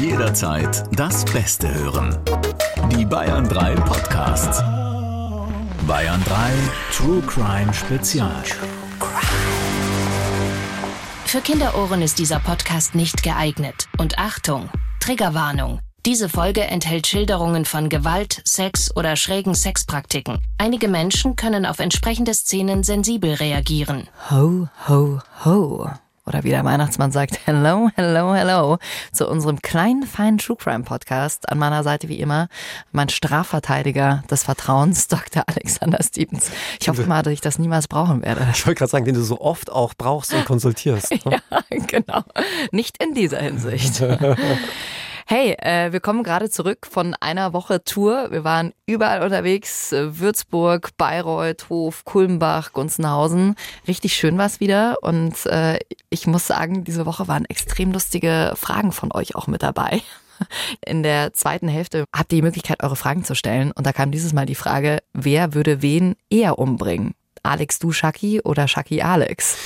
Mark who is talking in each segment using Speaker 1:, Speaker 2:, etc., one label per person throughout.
Speaker 1: Jederzeit das Beste hören. Die Bayern 3 Podcasts. Bayern 3 True Crime Spezial.
Speaker 2: Für Kinderohren ist dieser Podcast nicht geeignet. Und Achtung, Triggerwarnung. Diese Folge enthält Schilderungen von Gewalt, Sex oder schrägen Sexpraktiken. Einige Menschen können auf entsprechende Szenen sensibel reagieren.
Speaker 3: Ho, ho, ho. Oder wie der Weihnachtsmann sagt, hello, hello, hello. Zu unserem kleinen, feinen True Crime Podcast. An meiner Seite wie immer mein Strafverteidiger des Vertrauens, Dr. Alexander Stevens. Ich hoffe mal, dass ich das niemals brauchen werde.
Speaker 4: Ich wollte gerade sagen, den du so oft auch brauchst und konsultierst. Ne?
Speaker 3: Ja, genau. Nicht in dieser Hinsicht. Hey, äh, wir kommen gerade zurück von einer Woche Tour. Wir waren überall unterwegs. Äh, Würzburg, Bayreuth, Hof, Kulmbach, Gunzenhausen. Richtig schön war es wieder. Und äh, ich muss sagen, diese Woche waren extrem lustige Fragen von euch auch mit dabei. In der zweiten Hälfte habt ihr die Möglichkeit, eure Fragen zu stellen. Und da kam dieses Mal die Frage, wer würde wen eher umbringen? Alex du Shaki oder Shaki Alex?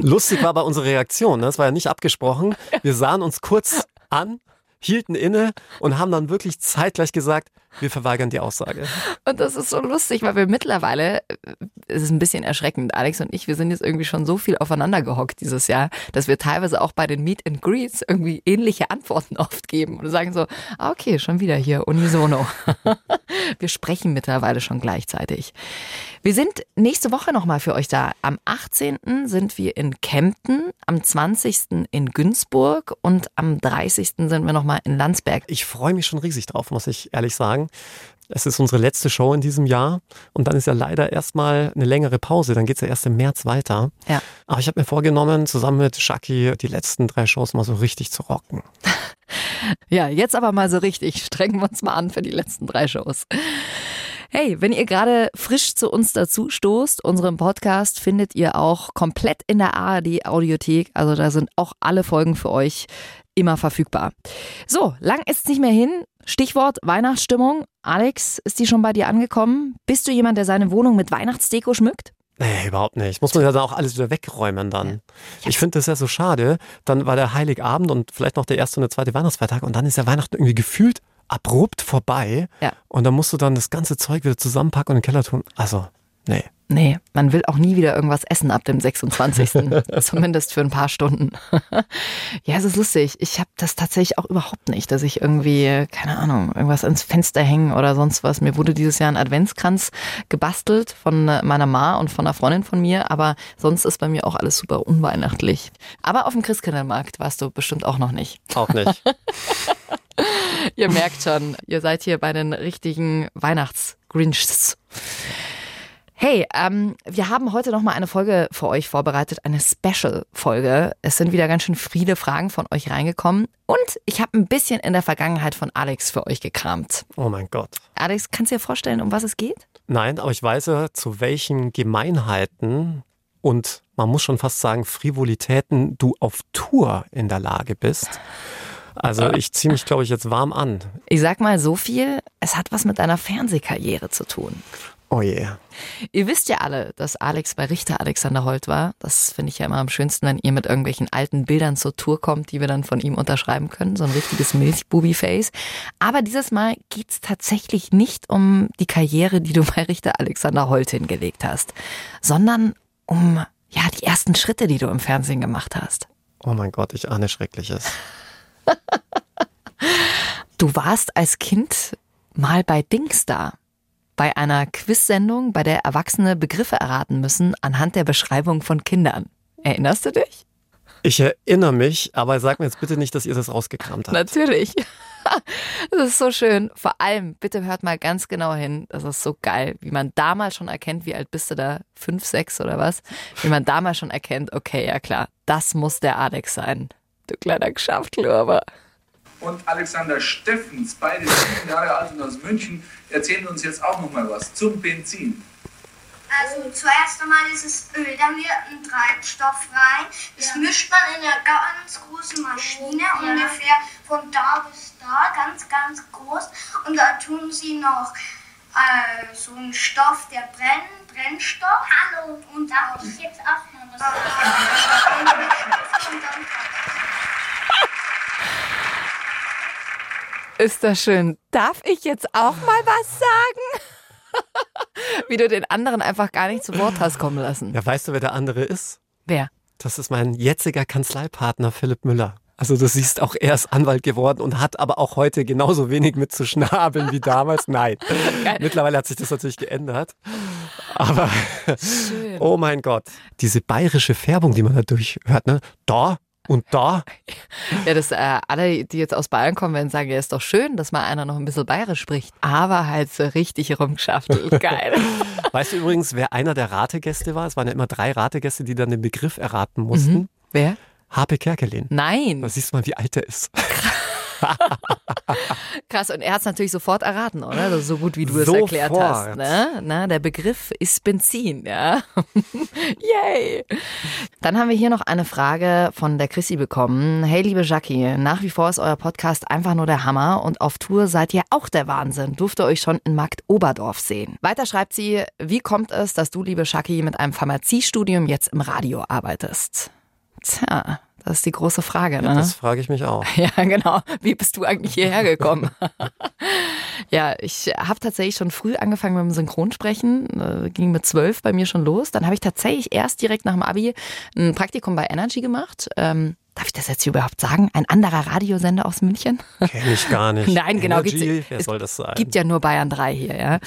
Speaker 4: Lustig war aber unsere Reaktion. Ne? Das war ja nicht abgesprochen. Wir sahen uns kurz an, hielten inne und haben dann wirklich zeitgleich gesagt, wir verweigern die Aussage.
Speaker 3: Und das ist so lustig, weil wir mittlerweile, es ist ein bisschen erschreckend, Alex und ich, wir sind jetzt irgendwie schon so viel aufeinander gehockt dieses Jahr, dass wir teilweise auch bei den Meet and Greets irgendwie ähnliche Antworten oft geben und sagen so, ah, okay, schon wieder hier, unisono. wir sprechen mittlerweile schon gleichzeitig. Wir sind nächste Woche nochmal für euch da. Am 18. sind wir in Kempten, am 20. in Günzburg und am 30. sind wir nochmal in Landsberg.
Speaker 4: Ich freue mich schon riesig drauf, muss ich ehrlich sagen. Es ist unsere letzte Show in diesem Jahr und dann ist ja leider erstmal eine längere Pause. Dann geht es ja erst im März weiter.
Speaker 3: Ja.
Speaker 4: Aber ich habe mir vorgenommen, zusammen mit Shaki die letzten drei Shows mal so richtig zu rocken.
Speaker 3: Ja, jetzt aber mal so richtig. Strengen wir uns mal an für die letzten drei Shows. Hey, wenn ihr gerade frisch zu uns dazu stoßt, unseren Podcast findet ihr auch komplett in der ARD Audiothek. Also da sind auch alle Folgen für euch immer verfügbar. So, lang ist es nicht mehr hin. Stichwort Weihnachtsstimmung. Alex, ist die schon bei dir angekommen? Bist du jemand, der seine Wohnung mit Weihnachtsdeko schmückt?
Speaker 4: Nee, überhaupt nicht. Muss man ja dann auch alles wieder wegräumen dann.
Speaker 3: Ja.
Speaker 4: Ich finde das ja so schade. Dann war der Heiligabend und vielleicht noch der erste und der zweite Weihnachtsfeiertag und dann ist ja Weihnachten irgendwie gefühlt abrupt vorbei.
Speaker 3: Ja.
Speaker 4: Und dann musst du dann das ganze Zeug wieder zusammenpacken und in den Keller tun. Also, nee.
Speaker 3: Nee, man will auch nie wieder irgendwas essen ab dem 26. Zumindest für ein paar Stunden. ja, es ist lustig. Ich habe das tatsächlich auch überhaupt nicht, dass ich irgendwie, keine Ahnung, irgendwas ans Fenster hängen oder sonst was. Mir wurde dieses Jahr ein Adventskranz gebastelt von meiner Ma und von einer Freundin von mir, aber sonst ist bei mir auch alles super unweihnachtlich. Aber auf dem Christkindlmarkt warst du bestimmt auch noch nicht.
Speaker 4: Auch nicht.
Speaker 3: ihr merkt schon, ihr seid hier bei den richtigen Weihnachts-Grinchs. Hey, ähm, wir haben heute noch mal eine Folge für euch vorbereitet, eine Special-Folge. Es sind wieder ganz schön viele Fragen von euch reingekommen und ich habe ein bisschen in der Vergangenheit von Alex für euch gekramt.
Speaker 4: Oh mein Gott.
Speaker 3: Alex, kannst du dir vorstellen, um was es geht?
Speaker 4: Nein, aber ich weiß ja, zu welchen Gemeinheiten und man muss schon fast sagen Frivolitäten du auf Tour in der Lage bist. Also ich ziehe mich, glaube ich, jetzt warm an.
Speaker 3: Ich sag mal so viel, es hat was mit deiner Fernsehkarriere zu tun.
Speaker 4: Oh je.
Speaker 3: Ihr wisst ja alle, dass Alex bei Richter Alexander Holt war. Das finde ich ja immer am schönsten, wenn ihr mit irgendwelchen alten Bildern zur Tour kommt, die wir dann von ihm unterschreiben können. So ein richtiges Milchbubi-Face. Aber dieses Mal geht's tatsächlich nicht um die Karriere, die du bei Richter Alexander Holt hingelegt hast, sondern um ja die ersten Schritte, die du im Fernsehen gemacht hast.
Speaker 4: Oh mein Gott, ich ahne Schreckliches.
Speaker 3: Du warst als Kind mal bei Dingstar bei einer Quiz-Sendung, bei der Erwachsene Begriffe erraten müssen anhand der Beschreibung von Kindern. Erinnerst du dich?
Speaker 4: Ich erinnere mich, aber sag mir jetzt bitte nicht, dass ihr das rausgekramt habt.
Speaker 3: Natürlich. Das ist so schön. Vor allem, bitte hört mal ganz genau hin. Das ist so geil, wie man damals schon erkennt, wie alt bist du da? Fünf, sechs oder was? Wie man damals schon erkennt, okay, ja klar, das muss der Alex sein. Du kleiner Geschäftlöber.
Speaker 5: Und Alexander Steffens, beide sieben Jahre alt und aus München, erzählen uns jetzt auch noch mal was zum Benzin.
Speaker 6: Also zuerst einmal ist es Öl, dann wird ein Treibstoff rein. Das mischt man in einer ganz großen Maschine, ungefähr von da bis da, ganz, ganz groß. Und da tun sie noch äh, so einen Stoff, der brennt, Brennstoff. Hallo, und darf ich jetzt auch mal was sagen? und dann
Speaker 3: Ist das schön. Darf ich jetzt auch mal was sagen? Wie du den anderen einfach gar nicht zu Wort hast kommen lassen.
Speaker 4: Ja, weißt du, wer der andere ist?
Speaker 3: Wer?
Speaker 4: Das ist mein jetziger Kanzleipartner Philipp Müller. Also du siehst auch, er ist Anwalt geworden und hat aber auch heute genauso wenig mit zu schnabeln wie damals. Nein. Mittlerweile hat sich das natürlich geändert. Aber
Speaker 3: Schön.
Speaker 4: oh mein Gott, diese bayerische Färbung, die man dadurch hört, ne? Da und da.
Speaker 3: Ja, das, äh, alle, die jetzt aus Bayern kommen, werden sagen, ja, ist doch schön, dass mal einer noch ein bisschen bayerisch spricht. Aber halt so richtig rumgeschaftelt. Geil.
Speaker 4: Weißt du übrigens, wer einer der Rategäste war? Es waren ja immer drei Rategäste, die dann den Begriff erraten mussten.
Speaker 3: Wer?
Speaker 4: Harpe Kerkelin.
Speaker 3: Nein.
Speaker 4: Da siehst du mal, wie alt er ist.
Speaker 3: Krass, und er hat es natürlich sofort erraten, oder? Also so gut wie du es
Speaker 4: Sofort.
Speaker 3: erklärt hast. Ne? Na, der Begriff ist Benzin, ja. Yay! Dann haben wir hier noch eine Frage von der Chrissy bekommen. Hey, liebe Jackie, nach wie vor ist euer Podcast einfach nur der Hammer und auf Tour seid ihr auch der Wahnsinn. Durfte euch schon in Markt Oberdorf sehen. Weiter schreibt sie, wie kommt es, dass du, liebe Jackie, mit einem Pharmaziestudium jetzt im Radio arbeitest? Tja, das ist die große Frage, ne?
Speaker 4: Das frage ich mich auch.
Speaker 3: Ja, genau. Wie bist du eigentlich hierher gekommen? ja, ich habe tatsächlich schon früh angefangen mit dem Synchronsprechen. Äh, ging mit zwölf bei mir schon los. Dann habe ich tatsächlich erst direkt nach dem Abi ein Praktikum bei Energy gemacht. Ähm, Darf ich das jetzt überhaupt sagen? Ein anderer Radiosender aus München?
Speaker 4: Kenne ich gar nicht.
Speaker 3: Nein, genau.
Speaker 4: Energy, wer soll das sein?
Speaker 3: Gibt ja nur Bayern 3 hier, ja.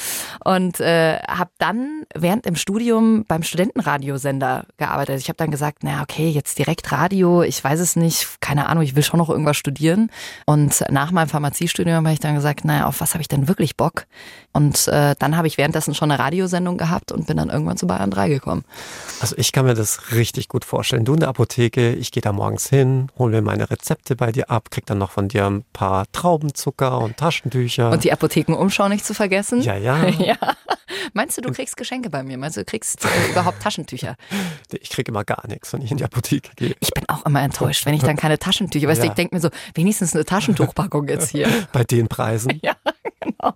Speaker 3: Und äh, habe dann während im Studium beim Studentenradiosender gearbeitet. Ich habe dann gesagt, na okay, jetzt direkt Radio, ich weiß es nicht, keine Ahnung, ich will schon noch irgendwas studieren. Und nach meinem Pharmaziestudium habe ich dann gesagt, naja, auf was habe ich denn wirklich Bock? Und äh, dann habe ich währenddessen schon eine Radiosendung gehabt und bin dann irgendwann zu Bayern 3 gekommen.
Speaker 4: Also ich kann mir das richtig gut vorstellen. Du in der Apotheke, ich gehe da morgens hin, hole mir meine Rezepte bei dir ab, krieg dann noch von dir ein paar Traubenzucker und Taschentücher.
Speaker 3: Und die Apothekenumschau nicht zu vergessen.
Speaker 4: ja, ja,
Speaker 3: ja. Meinst du, du kriegst Geschenke bei mir? Meinst du, du kriegst äh, überhaupt Taschentücher?
Speaker 4: ich kriege immer gar nichts, wenn ich in die Apotheke gehe.
Speaker 3: Ich bin auch immer enttäuscht, wenn ich dann keine Taschentücher, weißt du,
Speaker 4: Ja.
Speaker 3: ich denke mir so, wenigstens eine Taschentuchpackung jetzt hier.
Speaker 4: Bei den Preisen.
Speaker 3: Ja, genau.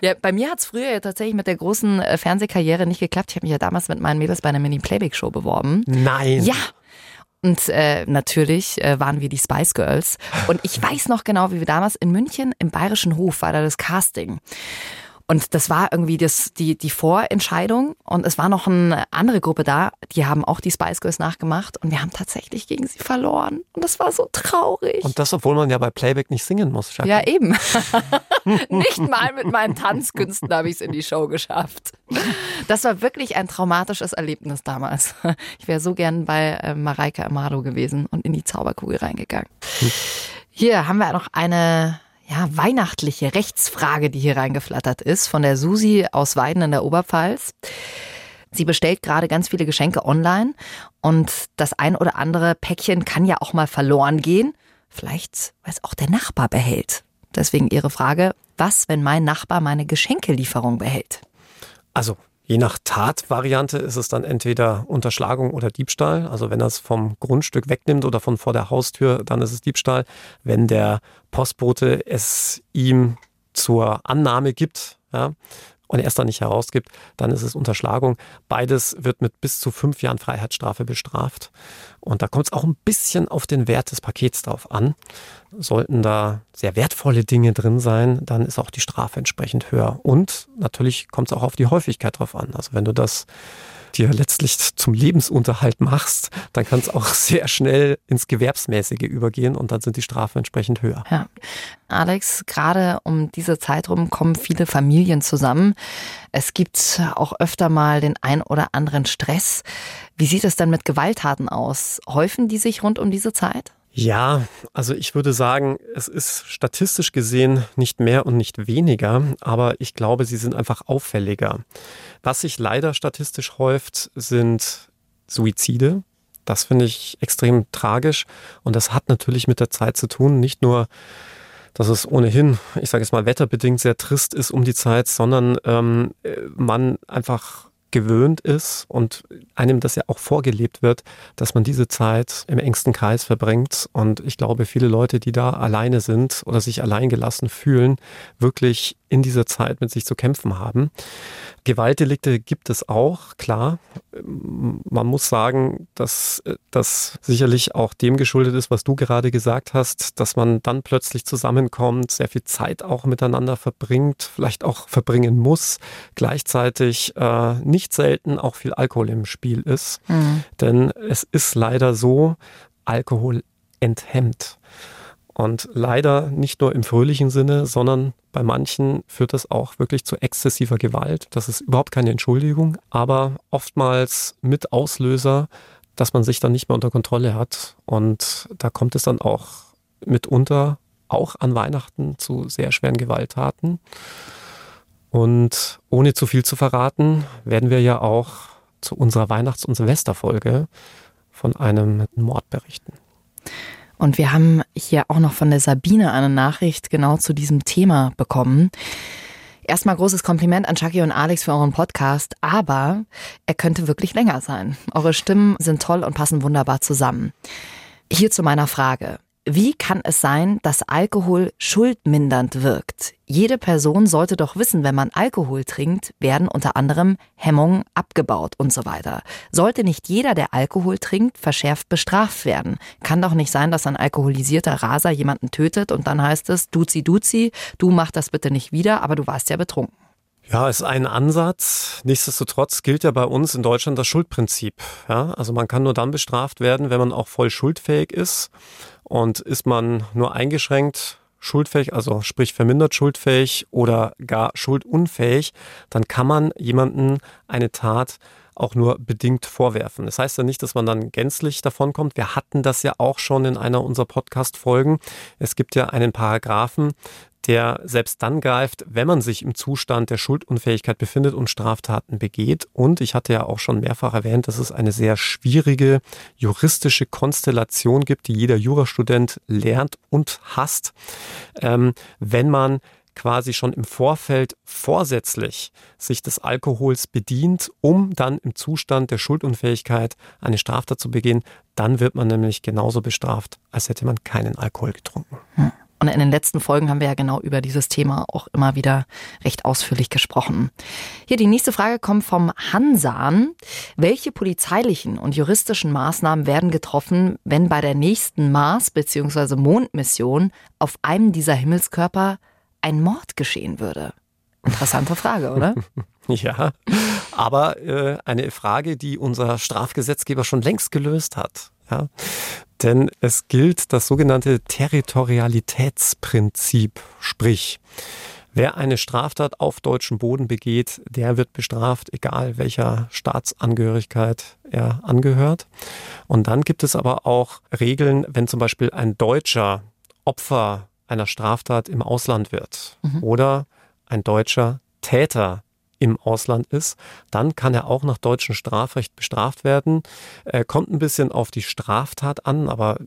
Speaker 3: Ja, bei mir hat es früher ja tatsächlich mit der großen äh, Fernsehkarriere nicht geklappt. Ich habe mich ja damals mit meinen Mädels bei einer Mini-Playback-Show beworben.
Speaker 4: Nein.
Speaker 3: Ja. Und äh, natürlich äh, waren wir die Spice Girls. Und ich weiß noch genau, wie wir damals in München im Bayerischen Hof war da das Casting. Und das war irgendwie das, die, die Vorentscheidung. Und es war noch eine andere Gruppe da, die haben auch die Spice Girls nachgemacht. Und wir haben tatsächlich gegen sie verloren. Und das war so traurig.
Speaker 4: Und das, obwohl man ja bei Playback nicht singen muss. Jackie.
Speaker 3: Ja, eben. Nicht mal mit meinen Tanzkünsten habe ich es in die Show geschafft. Das war wirklich ein traumatisches Erlebnis damals. Ich wäre so gern bei äh, Mareike Amado gewesen und in die Zauberkugel reingegangen. Hier haben wir noch eine ja, weihnachtliche Rechtsfrage, die hier reingeflattert ist, von der Susi aus Weiden in der Oberpfalz. Sie bestellt gerade ganz viele Geschenke online und das ein oder andere Päckchen kann ja auch mal verloren gehen. Vielleicht, weil es auch der Nachbar behält. Deswegen ihre Frage, was, wenn mein Nachbar meine Geschenkelieferung behält?
Speaker 4: Also je nach Tatvariante ist es dann entweder Unterschlagung oder Diebstahl. Also wenn er es vom Grundstück wegnimmt oder von vor der Haustür, dann ist es Diebstahl. Wenn der Postbote es ihm zur Annahme gibt, ja, und er es dann nicht herausgibt, dann ist es Unterschlagung. Beides wird mit bis zu fünf Jahren Freiheitsstrafe bestraft. Und da kommt es auch ein bisschen auf den Wert des Pakets drauf an. Sollten da sehr wertvolle Dinge drin sein, dann ist auch die Strafe entsprechend höher. Und natürlich kommt es auch auf die Häufigkeit drauf an. Also wenn du das dir letztlich zum Lebensunterhalt machst, dann kann es auch sehr schnell ins Gewerbsmäßige übergehen und dann sind die Strafen entsprechend höher.
Speaker 3: Ja. Alex, gerade um diese Zeit rum kommen viele Familien zusammen. Es gibt auch öfter mal den ein oder anderen Stress. Wie sieht es denn mit Gewalttaten aus? Häufen die sich rund um diese Zeit?
Speaker 4: Ja, also ich würde sagen, es ist statistisch gesehen nicht mehr und nicht weniger, aber ich glaube, sie sind einfach auffälliger. Was sich leider statistisch häuft, sind Suizide. Das finde ich extrem tragisch und das hat natürlich mit der Zeit zu tun. Nicht nur, dass es ohnehin, ich sage jetzt mal, wetterbedingt sehr trist ist um die Zeit, sondern ähm, man einfach gewöhnt ist und einem das ja auch vorgelebt wird, dass man diese Zeit im engsten Kreis verbringt. Und ich glaube, viele Leute, die da alleine sind oder sich alleingelassen fühlen, wirklich in dieser Zeit mit sich zu kämpfen haben. Gewaltdelikte gibt es auch, klar. Man muss sagen, dass das sicherlich auch dem geschuldet ist, was du gerade gesagt hast, dass man dann plötzlich zusammenkommt, sehr viel Zeit auch miteinander verbringt, vielleicht auch verbringen muss, gleichzeitig äh, nicht selten auch viel Alkohol im Spiel ist. Mhm. Denn es ist leider so, Alkohol enthemmt. Und leider nicht nur im fröhlichen Sinne, sondern bei manchen führt das auch wirklich zu exzessiver Gewalt. Das ist überhaupt keine Entschuldigung, aber oftmals mit Auslöser, dass man sich dann nicht mehr unter Kontrolle hat. Und da kommt es dann auch mitunter, auch an Weihnachten, zu sehr schweren Gewalttaten. Und ohne zu viel zu verraten, werden wir ja auch zu unserer Weihnachts- und Silvesterfolge von einem Mord berichten.
Speaker 3: Und wir haben hier auch noch von der Sabine eine Nachricht genau zu diesem Thema bekommen. Erstmal großes Kompliment an Chucky und Alex für euren Podcast, aber er könnte wirklich länger sein. Eure Stimmen sind toll und passen wunderbar zusammen. Hier zu meiner Frage. Wie kann es sein, dass Alkohol schuldmindernd wirkt? Jede Person sollte doch wissen, wenn man Alkohol trinkt, werden unter anderem Hemmungen abgebaut und so weiter. Sollte nicht jeder, der Alkohol trinkt, verschärft bestraft werden? Kann doch nicht sein, dass ein alkoholisierter Raser jemanden tötet und dann heißt es, duzi duzi, du mach das bitte nicht wieder, aber du warst ja betrunken.
Speaker 4: Ja, ist ein Ansatz. Nichtsdestotrotz gilt ja bei uns in Deutschland das Schuldprinzip. Ja, also man kann nur dann bestraft werden, wenn man auch voll schuldfähig ist. Und ist man nur eingeschränkt schuldfähig, also sprich vermindert schuldfähig oder gar schuldunfähig, dann kann man jemanden eine Tat auch nur bedingt vorwerfen. Das heißt ja nicht, dass man dann gänzlich davon kommt. Wir hatten das ja auch schon in einer unserer Podcast-Folgen. Es gibt ja einen Paragraphen, der selbst dann greift, wenn man sich im Zustand der Schuldunfähigkeit befindet und Straftaten begeht. Und ich hatte ja auch schon mehrfach erwähnt, dass es eine sehr schwierige juristische Konstellation gibt, die jeder Jurastudent lernt und hasst, ähm, wenn man quasi schon im Vorfeld vorsätzlich sich des Alkohols bedient, um dann im Zustand der Schuldunfähigkeit eine Straftat zu begehen, dann wird man nämlich genauso bestraft, als hätte man keinen Alkohol getrunken.
Speaker 3: Hm. Und in den letzten Folgen haben wir ja genau über dieses Thema auch immer wieder recht ausführlich gesprochen. Hier die nächste Frage kommt vom Hansan. Welche polizeilichen und juristischen Maßnahmen werden getroffen, wenn bei der nächsten Mars- bzw. Mondmission auf einem dieser Himmelskörper ein Mord geschehen würde? Interessante Frage, oder?
Speaker 4: ja, aber äh, eine Frage, die unser Strafgesetzgeber schon längst gelöst hat. Ja? Denn es gilt das sogenannte Territorialitätsprinzip, sprich, Wer eine Straftat auf deutschem Boden begeht, der wird bestraft, egal welcher Staatsangehörigkeit er angehört. Und dann gibt es aber auch Regeln, wenn zum Beispiel ein Deutscher Opfer einer Straftat im Ausland wird mhm. oder ein deutscher Täter im Ausland ist, dann kann er auch nach deutschem Strafrecht bestraft werden. Äh, kommt ein bisschen auf die Straftat an, aber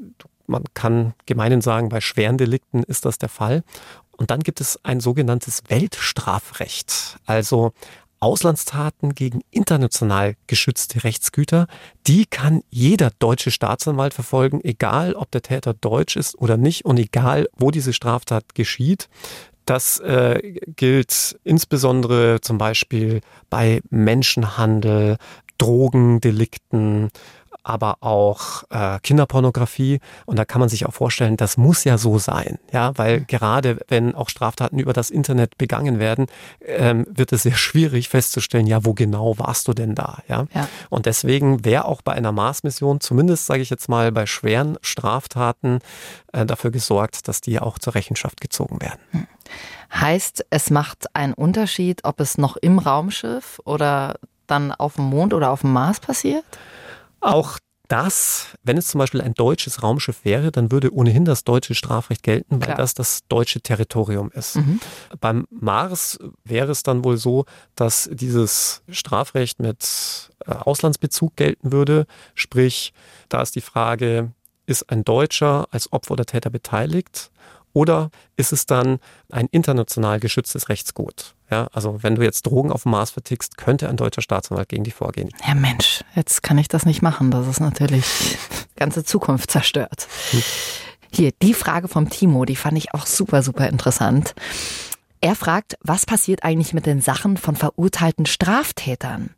Speaker 4: man kann gemeinhin sagen, bei schweren Delikten ist das der Fall. Und dann gibt es ein sogenanntes Weltstrafrecht. Also Auslandstaten gegen international geschützte Rechtsgüter, die kann jeder deutsche Staatsanwalt verfolgen, egal ob der Täter deutsch ist oder nicht und egal wo diese Straftat geschieht. Das äh, gilt insbesondere zum Beispiel bei Menschenhandel, Drogendelikten, aber auch äh, Kinderpornografie. Und da kann man sich auch vorstellen, das muss ja so sein. Ja, weil gerade wenn auch Straftaten über das Internet begangen werden, ähm, wird es sehr schwierig festzustellen, ja, wo genau warst du denn da? Ja. ja. Und deswegen wäre auch bei einer Mars-Mission, zumindest sage ich jetzt mal bei schweren Straftaten, äh, dafür gesorgt, dass die auch zur Rechenschaft gezogen werden. Hm.
Speaker 3: Heißt, es macht einen Unterschied, ob es noch im Raumschiff oder dann auf dem Mond oder auf dem Mars passiert?
Speaker 4: Auch das, wenn es zum Beispiel ein deutsches Raumschiff wäre, dann würde ohnehin das deutsche Strafrecht gelten, weil Klar. das das deutsche Territorium ist. Mhm. Beim Mars wäre es dann wohl so, dass dieses Strafrecht mit äh, Auslandsbezug gelten würde. Sprich, da ist die Frage, ist ein Deutscher als Opfer oder Täter beteiligt? Oder ist es dann ein international geschütztes Rechtsgut? Ja, also wenn du jetzt Drogen auf dem Mars vertickst, könnte ein deutscher Staatsanwalt gegen dich vorgehen.
Speaker 3: Ja Mensch, jetzt kann ich das nicht machen. Das ist natürlich ganze Zukunft zerstört. Hm. Hier, die Frage vom Timo, die fand ich auch super, super interessant. Er fragt, was passiert eigentlich mit den Sachen von verurteilten Straftätern?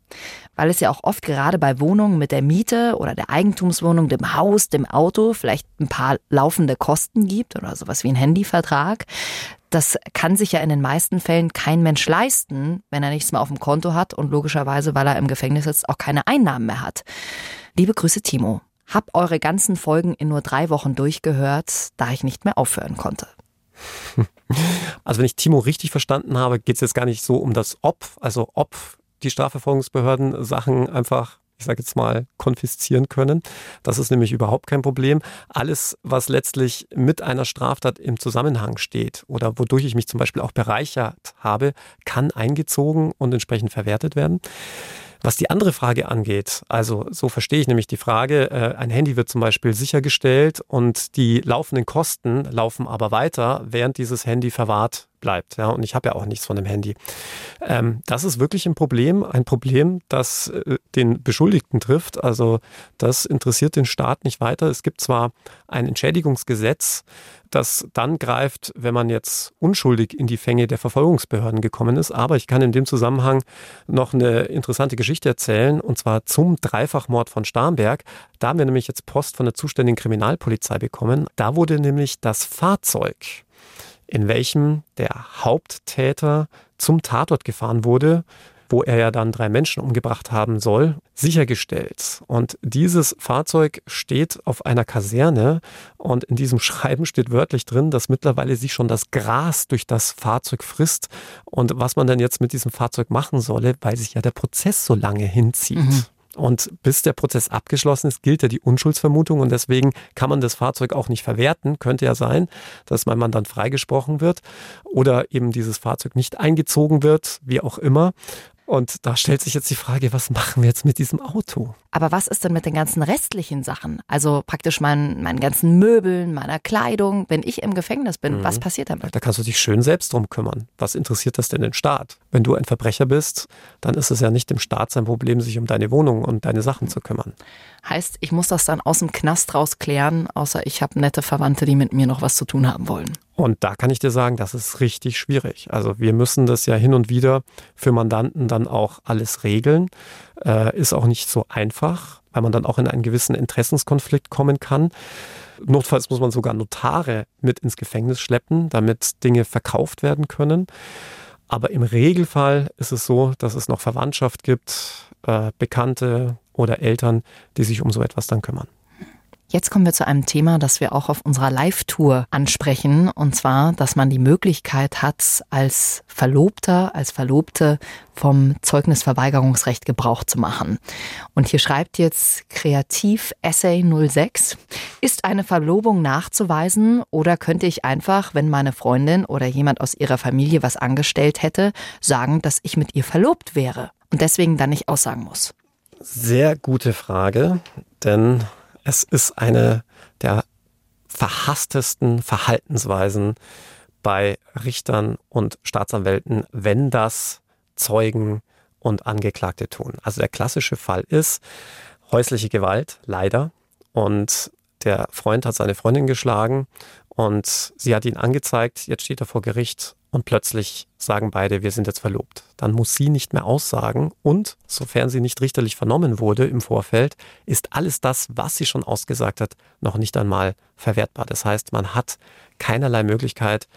Speaker 3: Weil es ja auch oft gerade bei Wohnungen mit der Miete oder der Eigentumswohnung, dem Haus, dem Auto vielleicht ein paar laufende Kosten gibt oder sowas wie ein Handyvertrag. Das kann sich ja in den meisten Fällen kein Mensch leisten, wenn er nichts mehr auf dem Konto hat und logischerweise, weil er im Gefängnis sitzt, auch keine Einnahmen mehr hat. Liebe Grüße, Timo. Hab eure ganzen Folgen in nur drei Wochen durchgehört, da ich nicht mehr aufhören konnte.
Speaker 4: Also wenn ich Timo richtig verstanden habe, geht es jetzt gar nicht so um das Ob, also ob die Strafverfolgungsbehörden Sachen einfach ich sage jetzt mal, konfiszieren können. Das ist nämlich überhaupt kein Problem. Alles, was letztlich mit einer Straftat im Zusammenhang steht oder wodurch ich mich zum Beispiel auch bereichert habe, kann eingezogen und entsprechend verwertet werden. Was die andere Frage angeht, also so verstehe ich nämlich die Frage, äh, ein Handy wird zum Beispiel sichergestellt und die laufenden Kosten laufen aber weiter, während dieses Handy verwahrt bleibt. Ja, und ich habe ja auch nichts von dem Handy. Ähm, das ist wirklich ein Problem, ein Problem, das äh, den Beschuldigten trifft. Also das interessiert den Staat nicht weiter. Es gibt zwar ein Entschädigungsgesetz, das dann greift, wenn man jetzt unschuldig in die Fänge der Verfolgungsbehörden gekommen ist. Aber ich kann in dem Zusammenhang noch eine interessante Geschichte erzählen, und zwar zum Dreifachmord von Starnberg. Da haben wir nämlich jetzt Post von der zuständigen Kriminalpolizei bekommen. Da wurde nämlich das Fahrzeug in welchem der Haupttäter zum Tatort gefahren wurde, wo er ja dann drei Menschen umgebracht haben soll, sichergestellt. Und dieses Fahrzeug steht auf einer Kaserne und in diesem Schreiben steht wörtlich drin, dass mittlerweile sich schon das Gras durch das Fahrzeug frisst und was man denn jetzt mit diesem Fahrzeug machen solle, weil sich ja der Prozess so lange hinzieht. Mhm. Und bis der Prozess abgeschlossen ist, gilt ja die Unschuldsvermutung und deswegen kann man das Fahrzeug auch nicht verwerten. Könnte ja sein, dass mein Mann dann freigesprochen wird oder eben dieses Fahrzeug nicht eingezogen wird, wie auch immer. Und da stellt sich jetzt die Frage, was machen wir jetzt mit diesem Auto?
Speaker 3: Aber was ist denn mit den ganzen restlichen Sachen? Also praktisch mein, meinen ganzen Möbeln, meiner Kleidung, wenn ich im Gefängnis bin, mhm. was passiert damit?
Speaker 4: Da kannst du dich schön selbst drum kümmern. Was interessiert das denn den Staat? Wenn du ein Verbrecher bist, dann ist es ja nicht dem Staat sein Problem, sich um deine Wohnung und deine Sachen zu kümmern.
Speaker 3: Heißt, ich muss das dann aus dem Knast raus klären, außer ich habe nette Verwandte, die mit mir noch was zu tun haben wollen.
Speaker 4: Und da kann ich dir sagen, das ist richtig schwierig. Also wir müssen das ja hin und wieder für Mandanten dann auch alles regeln. Äh, ist auch nicht so einfach, weil man dann auch in einen gewissen Interessenskonflikt kommen kann. Notfalls muss man sogar Notare mit ins Gefängnis schleppen, damit Dinge verkauft werden können. Aber im Regelfall ist es so, dass es noch Verwandtschaft gibt, äh, Bekannte oder Eltern, die sich um so etwas dann kümmern.
Speaker 3: Jetzt kommen wir zu einem Thema, das wir auch auf unserer Live-Tour ansprechen, und zwar, dass man die Möglichkeit hat, als Verlobter, als Verlobte vom Zeugnisverweigerungsrecht Gebrauch zu machen. Und hier schreibt jetzt Kreativ Essay 06, ist eine Verlobung nachzuweisen oder könnte ich einfach, wenn meine Freundin oder jemand aus ihrer Familie was angestellt hätte, sagen, dass ich mit ihr verlobt wäre und deswegen dann nicht aussagen muss?
Speaker 4: Sehr gute Frage, denn es ist eine der verhasstesten Verhaltensweisen bei Richtern und Staatsanwälten, wenn das Zeugen und Angeklagte tun. Also der klassische Fall ist häusliche Gewalt, leider. Und der Freund hat seine Freundin geschlagen und sie hat ihn angezeigt. Jetzt steht er vor Gericht und plötzlich sagen beide, wir sind jetzt verlobt. Dann muss sie nicht mehr aussagen und, sofern sie nicht richterlich vernommen wurde im Vorfeld, ist alles das, was sie schon ausgesagt hat, noch nicht einmal verwertbar. Das heißt, man hat keinerlei Möglichkeit,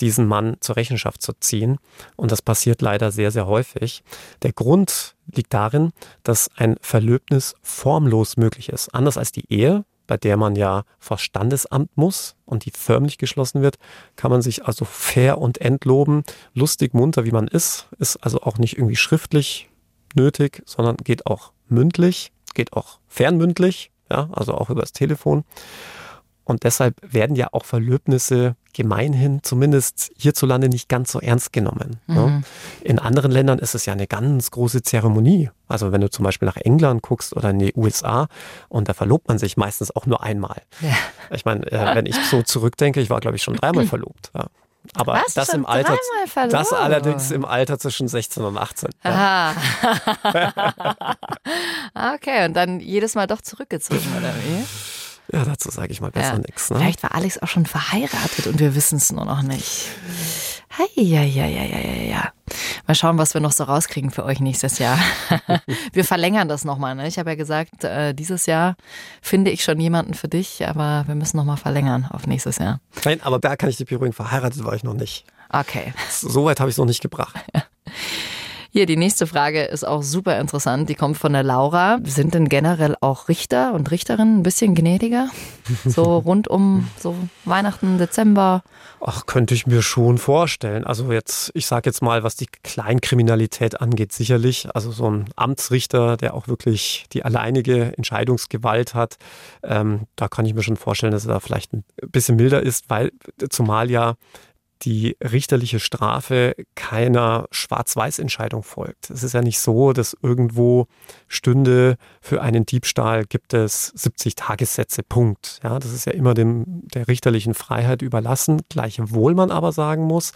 Speaker 4: diesen Mann zur Rechenschaft zu ziehen. Und das passiert leider sehr, sehr häufig. Der Grund liegt darin, dass ein Verlöbnis formlos möglich ist. Anders als die Ehe, bei der man ja vor Standesamt muss und die förmlich geschlossen wird, kann man sich also fair und entloben, lustig, munter, wie man ist, ist also auch nicht irgendwie schriftlich nötig, sondern geht auch mündlich, geht auch fernmündlich, ja, also auch übers Telefon. Und deshalb werden ja auch Verlöbnisse gemeinhin zumindest hierzulande nicht ganz so ernst genommen. Ne? In anderen Ländern ist es ja eine ganz große Zeremonie. Also wenn du zum Beispiel nach England guckst oder in die USA und da verlobt man sich meistens auch nur einmal.
Speaker 3: Ja.
Speaker 4: Ich meine, äh, wenn ich so zurückdenke, ich war glaube ich schon dreimal verlobt. Ja. Aber
Speaker 3: Was?
Speaker 4: das im Alter, das allerdings im Alter zwischen 16 und 18. Ja.
Speaker 3: Aha. Ah, okay, und dann jedes Mal doch zurückgezogen, oder wie?
Speaker 4: Ja, dazu sage ich mal besser
Speaker 3: Ja.
Speaker 4: nichts. Ne?
Speaker 3: Vielleicht war Alex auch schon verheiratet und wir wissen es nur noch nicht. Hei, ja, ja, ja, ja, ja, ja. Mal schauen, was wir noch so rauskriegen für euch nächstes Jahr. wir verlängern das nochmal. Ne? Ich habe ja gesagt, äh, dieses Jahr finde ich schon jemanden für dich, aber wir müssen nochmal verlängern auf nächstes Jahr.
Speaker 4: Nein, aber da kann ich dich beruhigen, verheiratet war ich noch nicht.
Speaker 3: Okay.
Speaker 4: So weit habe ich es noch nicht gebracht.
Speaker 3: Hier, die nächste Frage ist auch super interessant. Die kommt von der Laura. Sind denn generell auch Richter und Richterinnen ein bisschen gnädiger? So rund um so Weihnachten, Dezember.
Speaker 4: Ach, könnte ich mir schon vorstellen. Also jetzt, ich sage jetzt mal, was die Kleinkriminalität angeht, sicherlich. Also so ein Amtsrichter, der auch wirklich die alleinige Entscheidungsgewalt hat, ähm, da kann ich mir schon vorstellen, dass er da vielleicht ein bisschen milder ist, weil zumal ja die richterliche Strafe keiner Schwarz-Weiß-Entscheidung folgt. Es ist ja nicht so, dass irgendwo stünde, für einen Diebstahl gibt es 70 Tagessätze, Punkt. Ja, das ist ja immer dem, der richterlichen Freiheit überlassen. Gleichwohl man aber sagen muss,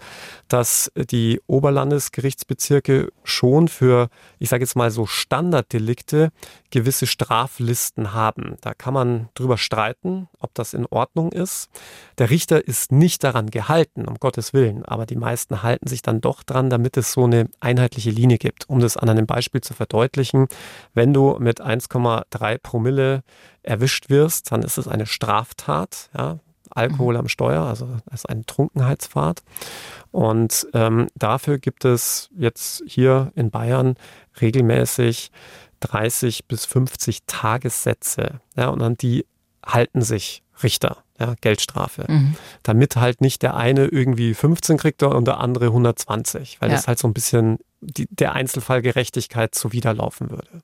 Speaker 4: dass die Oberlandesgerichtsbezirke schon für, ich sage jetzt mal so Standarddelikte, gewisse Straflisten haben. Da kann man drüber streiten, ob das in Ordnung ist. Der Richter ist nicht daran gehalten, um Gottes Willen, aber die meisten halten sich dann doch dran, damit es so eine einheitliche Linie gibt. Um das an einem Beispiel zu verdeutlichen, wenn du mit 1,3 Promille erwischt wirst, dann ist es eine Straftat. Ja? Alkohol am Steuer, also ist eine Trunkenheitsfahrt. Und ähm, dafür gibt es jetzt hier in Bayern regelmäßig 30 bis 50 Tagessätze. Ja, und an die halten sich Richter, ja, Geldstrafe. Damit halt nicht der eine irgendwie 15 kriegt und der andere 120, weil
Speaker 3: Ja.
Speaker 4: das halt so ein bisschen die, der Einzelfall Gerechtigkeit zuwiderlaufen würde.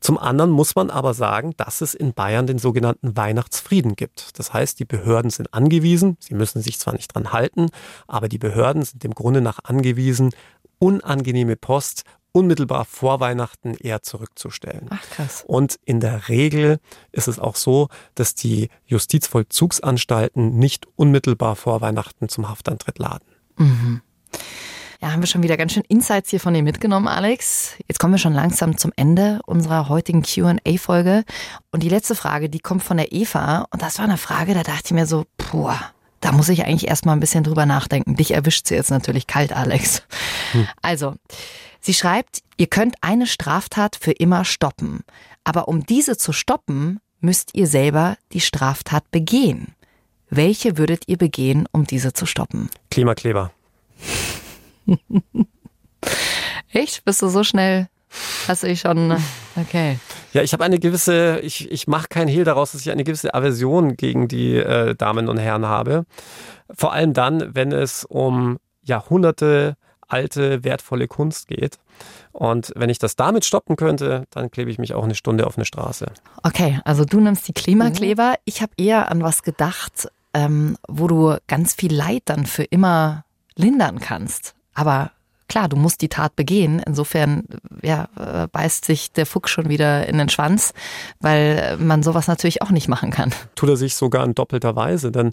Speaker 4: Zum anderen muss man aber sagen, dass es in Bayern den sogenannten Weihnachtsfrieden gibt. Das heißt, die Behörden sind angewiesen, sie müssen sich zwar nicht dran halten, aber die Behörden sind im Grunde nach angewiesen, unangenehme Post unmittelbar vor Weihnachten eher zurückzustellen.
Speaker 3: Ach krass.
Speaker 4: Und in der Regel ist es auch so, dass die Justizvollzugsanstalten nicht unmittelbar vor Weihnachten zum Haftantritt laden.
Speaker 3: Ja, haben wir schon wieder ganz schön Insights hier von dir mitgenommen, Alex. Jetzt kommen wir schon langsam zum Ende unserer heutigen QA-Folge. Und die letzte Frage, die kommt von der Eva. Und das war eine Frage, da dachte ich mir so, puh, da muss ich eigentlich erstmal ein bisschen drüber nachdenken. Dich erwischt sie jetzt natürlich kalt, Alex. Also, sie schreibt, ihr könnt eine Straftat für immer stoppen. Aber um diese zu stoppen, müsst ihr selber die Straftat begehen. Welche würdet ihr begehen, um diese zu stoppen?
Speaker 4: Klimakleber.
Speaker 3: Echt? Bist du so schnell? Hast du dich schon. Okay.
Speaker 4: Ja, ich habe eine gewisse, ich, ich mache keinen Hehl daraus, dass ich eine gewisse Aversion gegen die äh, Damen und Herren habe. Vor allem dann, wenn es um Jahrhunderte alte, wertvolle Kunst geht. Und wenn ich das damit stoppen könnte, dann klebe ich mich auch eine Stunde auf eine Straße.
Speaker 3: Okay, also du nimmst die Klimakleber. Ich habe eher an was gedacht, ähm, wo du ganz viel Leid dann für immer lindern kannst. Aber klar, du musst die Tat begehen. Insofern ja, äh, beißt sich der Fuchs schon wieder in den Schwanz, weil man sowas natürlich auch nicht machen kann.
Speaker 4: tut er sich sogar in doppelter Weise. Denn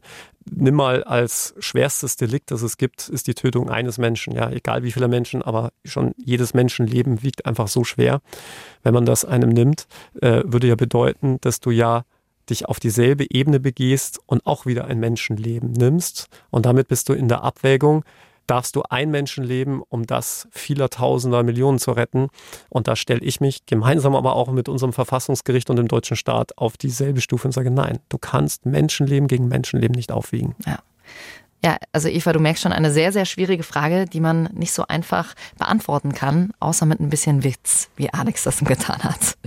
Speaker 4: nimm mal als schwerstes Delikt, das es gibt, ist die Tötung eines Menschen. Ja, egal wie viele Menschen, aber schon jedes Menschenleben wiegt einfach so schwer. Wenn man das einem nimmt, äh, würde ja bedeuten, dass du ja dich auf dieselbe Ebene begehst und auch wieder ein Menschenleben nimmst. Und damit bist du in der Abwägung, darfst du ein Menschenleben, um das vieler Tausender Millionen zu retten. Und da stelle ich mich gemeinsam aber auch mit unserem Verfassungsgericht und dem deutschen Staat auf dieselbe Stufe und sage, nein, du kannst Menschenleben gegen Menschenleben nicht aufwiegen.
Speaker 3: Ja. Ja, also Eva, du merkst schon eine sehr, sehr schwierige Frage, die man nicht so einfach beantworten kann, außer mit ein bisschen Witz, wie Alex das getan hat.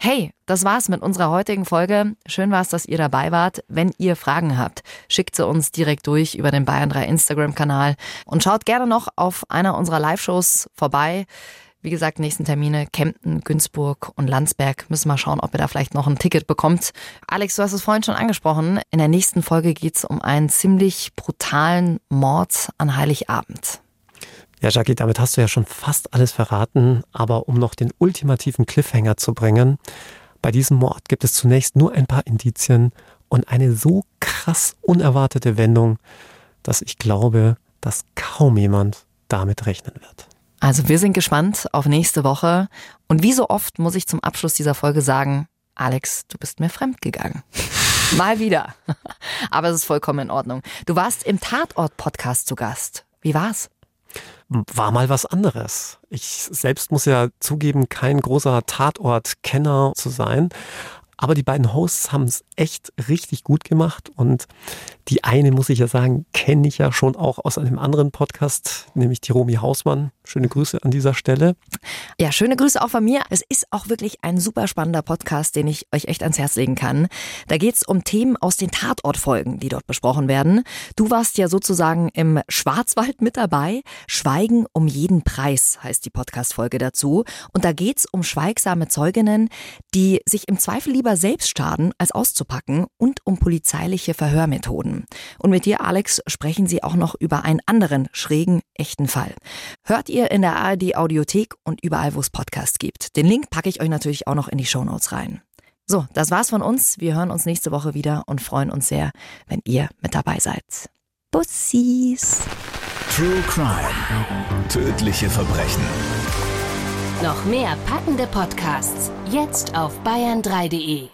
Speaker 3: Hey, das war's mit unserer heutigen Folge. Schön war's, dass ihr dabei wart. Wenn ihr Fragen habt, schickt sie uns direkt durch über den Bayern 3 Instagram-Kanal und schaut gerne noch auf einer unserer Live-Shows vorbei. Wie gesagt, nächsten Termine Kempten, Günzburg und Landsberg. Müssen wir schauen, ob ihr da vielleicht noch ein Ticket bekommt. Alex, du hast es vorhin schon angesprochen. In der nächsten Folge geht es um einen ziemlich brutalen Mord an Heiligabend.
Speaker 4: Ja, Jackie, damit hast du ja schon fast alles verraten. Aber um noch den ultimativen Cliffhanger zu bringen, bei diesem Mord gibt es zunächst nur ein paar Indizien und eine so krass unerwartete Wendung, dass ich glaube, dass kaum jemand damit rechnen wird.
Speaker 3: Also wir sind gespannt auf nächste Woche. Und wie so oft muss ich zum Abschluss dieser Folge sagen, Alex, du bist mir fremd gegangen. Mal wieder. Aber es ist vollkommen in Ordnung. Du warst im Tatort-Podcast zu Gast. Wie war's?
Speaker 4: War mal was anderes. Ich selbst muss ja zugeben, kein großer Tatort-Kenner zu sein. Aber die beiden Hosts haben es echt richtig gut gemacht und die eine, muss ich ja sagen, kenne ich ja schon auch aus einem anderen Podcast, nämlich die Romy Hausmann. Schöne Grüße an dieser Stelle.
Speaker 3: Ja, schöne Grüße auch von mir. Es ist auch wirklich ein super spannender Podcast, den ich euch echt ans Herz legen kann. Da geht es um Themen aus den Tatortfolgen, die dort besprochen werden. Du warst ja sozusagen im Schwarzwald mit dabei. Schweigen um jeden Preis heißt die Podcast-Folge dazu. Und da geht es um schweigsame Zeuginnen, die sich im Zweifel lieber selbst schaden, als auszupacken und um polizeiliche Verhörmethoden. Und mit dir, Alex, sprechen sie auch noch über einen anderen schrägen, echten Fall. Hört ihr in der ARD Audiothek und überall, wo es Podcasts gibt. Den Link packe ich euch natürlich auch noch in die Shownotes rein. So, das war's von uns. Wir hören uns nächste Woche wieder und freuen uns sehr, wenn ihr mit dabei seid. Bussis.
Speaker 1: True Crime. Tödliche Verbrechen.
Speaker 2: Noch mehr packende Podcasts jetzt auf bayern3.de.